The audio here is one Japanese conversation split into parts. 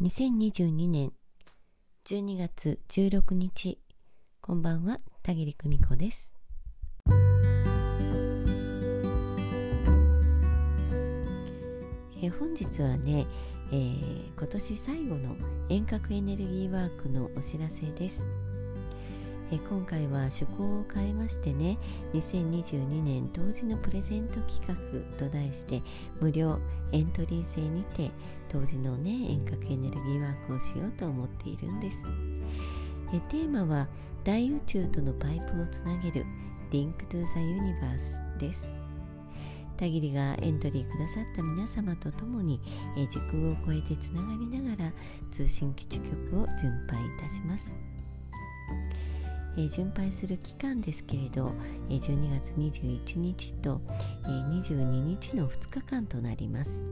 2022年12月16日。こんばんは田切久美子です。え本日はね、えー、今年最後の遠隔エネルギーワークのお知らせです。え今回は趣向を変えましてね2022年当時のプレゼント企画と題して無料エントリー制にて当時のね遠隔エネルギーワークをしようと思っているんです。えテーマは大宇宙とのパイプをつなげる Link to the Universe です。田切がエントリーくださった皆様と共に、え時空を超えてつながりながら通信基地局を巡拝いたします。え巡拝する期間ですけれど、え12月21日と、え22日の2日間となります。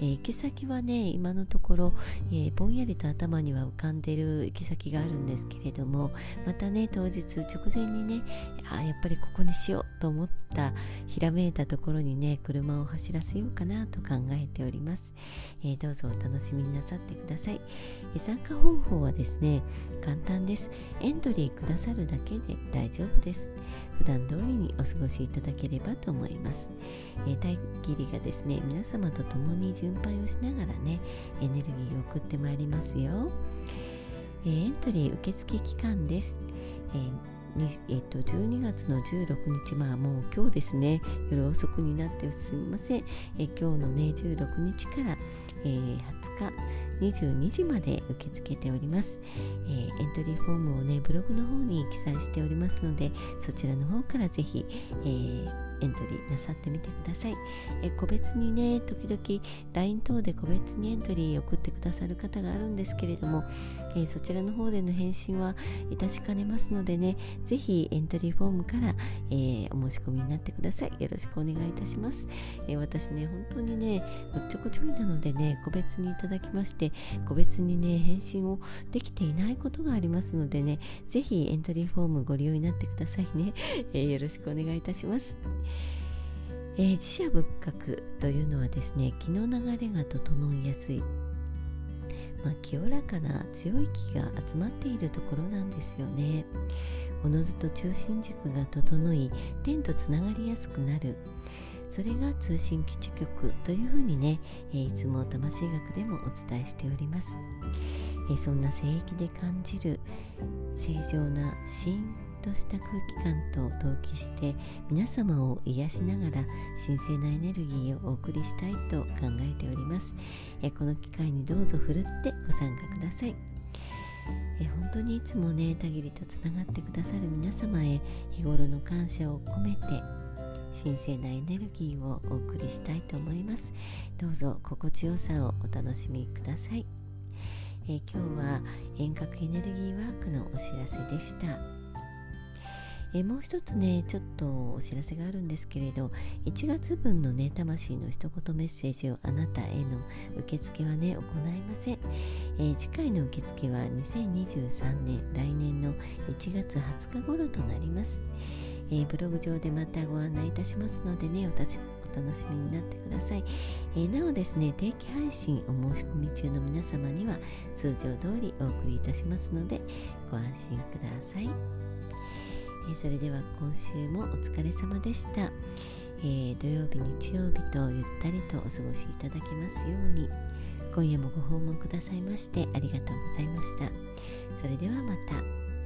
えー、行き先はね今のところ、えー、ぼんやりと頭には浮かんでる行き先があるんですけれどもまたね当日直前にねあやっぱりここにしようと思ったひらめいたところにね車を走らせようかなと考えております、えー、どうぞお楽しみになさってください、え参加方法はですね簡単です。エントリーくださるだけで大丈夫です普段通りにお過ごしいただければと思います。えー、大義理がですね皆様と共に巡拝をしながらねエネルギーを送ってまいりますよ。えー、エントリー受付期間です。えーえっと、12月の16日、まあもう今日ですね、夜遅くになってすみません。え今日のね、16日から、えー、20日、22時まで受け付けております、えー、エントリーフォームをねブログの方に記載しておりますのでそちらの方からぜひ、えーエントリーなさってみてください。え個別にね、時々 LINE 等で個別にエントリー送ってくださる方があるんですけれども、えそちらの方での返信はいたしかねますのでね、ぜひエントリーフォームから、えー、お申し込みになってください。よろしくお願いいたします。えー、私ね、本当にね、おっちょこちょいなのでね、個別にいただきまして、個別にね、返信をできていないことがありますのでね、ぜひエントリーフォームご利用になってくださいね。えー、よろしくお願いいたします。えー、自社仏閣というのはですね気の流れが整いやすい、まあ、清らかな強い気が集まっているところなんですよねおのずと中心軸が整い天とつながりやすくなるそれが通信基地局というふうにね、え、いつも魂学でもお伝えしております、え、そんな聖域で感じる正常な心とした空気感と同期して皆様を癒しながら神聖なエネルギーをお送りしたいと考えております。えこの機会にどうぞふるってご参加ください。え本当にいつもねたぎりとつながってくださる皆様へ日頃の感謝を込めて神聖なエネルギーをお送りしたいと思います。どうぞ心地よさをお楽しみください。え今日は遠隔エネルギーワークのお知らせでした。えもう一つねちょっとお知らせがあるんですけれど1月分のね魂の一言メッセージをあなたへの受付はね行いません、え、次回の受付は2023年来年の1月20日頃となります、えー、ブログ上でまたご案内いたしますのでねお立ちお楽しみになってください、えー、なおですね定期配信お申し込み中の皆様には通常通りお送りいたしますのでご安心ください。えそれでは今週もお疲れ様でした、えー、土曜日日曜日とゆったりとお過ごしいただけますように今夜もご訪問くださいましてありがとうございました。それではまた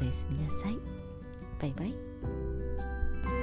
おやすみなさい。拜拜。